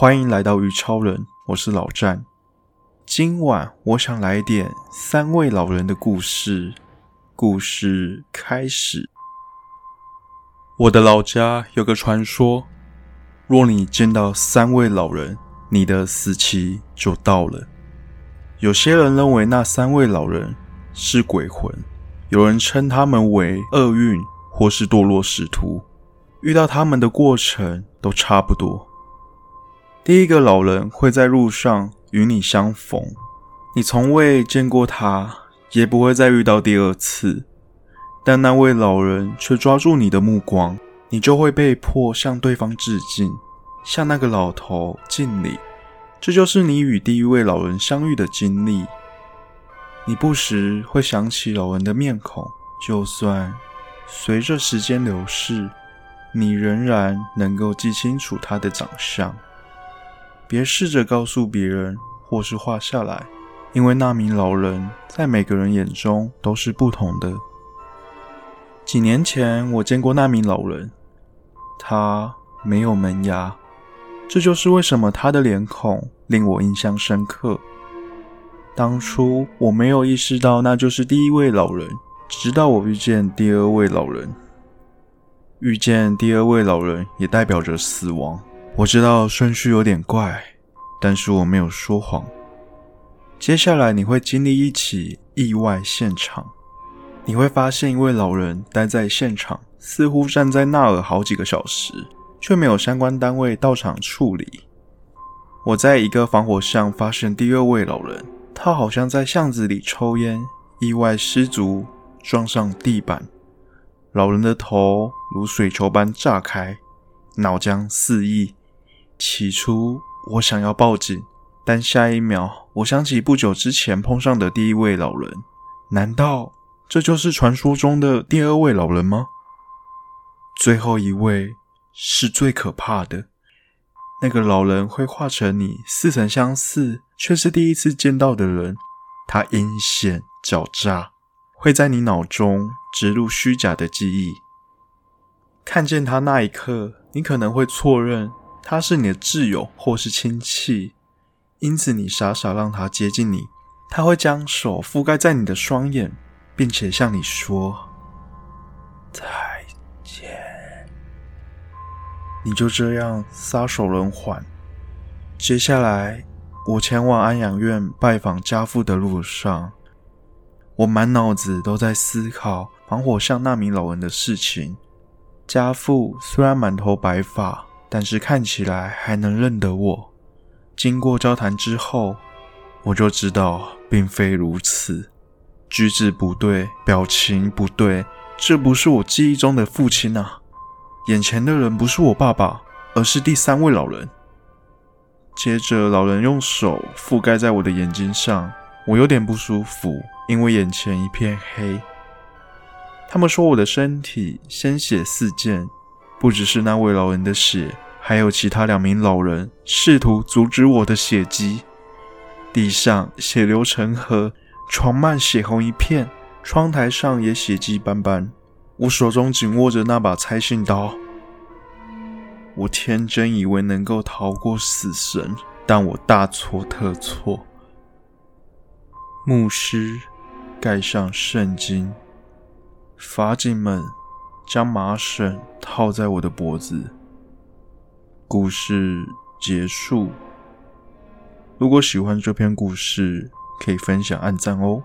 欢迎来到鱼超人，我是老战。今晚我想来点三位老人的故事。故事开始。我的老家有个传说，若你见到三位老人，你的死期就到了。有些人认为那三位老人是鬼魂，有人称他们为厄运或是堕落使徒。遇到他们的过程都差不多。第一个老人会在路上与你相逢，你从未见过他，也不会再遇到第二次。但那位老人却抓住你的目光，你就会被迫向对方致敬，向那个老头敬礼。这就是你与第一位老人相遇的经历。你不时会想起老人的面孔，就算随着时间流逝。你仍然能够记清楚他的长相，别试着告诉别人或是画下来，因为那名老人在每个人眼中都是不同的。几年前我见过那名老人，他没有门牙，这就是为什么他的脸孔令我印象深刻。当初我没有意识到那就是第一位老人，直到我遇见第二位老人。遇见第二位老人也代表着死亡。我知道顺序有点怪，但是我没有说谎。接下来你会经历一起意外现场，你会发现一位老人待在现场，似乎站在那儿好几个小时，却没有相关单位到场处理。我在一个防火巷发现第二位老人，他好像在巷子里抽烟，意外失足撞上地板。老人的头如水球般炸开，脑浆四溢。起初我想要报警，但下一秒我想起不久之前碰上的第一位老人。难道这就是传说中的第二位老人吗？最后一位是最可怕的。那个老人会化成你似曾相似却是第一次见到的人。他阴险狡诈。会在你脑中植入虚假的记忆。看见他那一刻，你可能会错认他是你的挚友或是亲戚，因此你傻傻让他接近你。他会将手覆盖在你的双眼，并且向你说再见。你就这样撒手人寰。接下来，我前往安养院拜访家父的路上。我满脑子都在思考防火巷那名老人的事情。家父虽然满头白发，但是看起来还能认得我。经过交谈之后，我就知道并非如此，举止不对，表情不对，这不是我记忆中的父亲啊！眼前的人不是我爸爸，而是第三位老人。接着，老人用手覆盖在我的眼睛上。我有点不舒服，因为眼前一片黑。他们说我的身体鲜血四溅，不只是那位老人的血，还有其他两名老人试图阻止我的血迹。地上血流成河，床幔血红一片，窗台上也血迹斑斑。我手中紧握着那把拆信刀，我天真以为能够逃过死神，但我大错特错。牧师盖上圣经，法警们将麻绳套在我的脖子。故事结束。如果喜欢这篇故事，可以分享、按赞哦。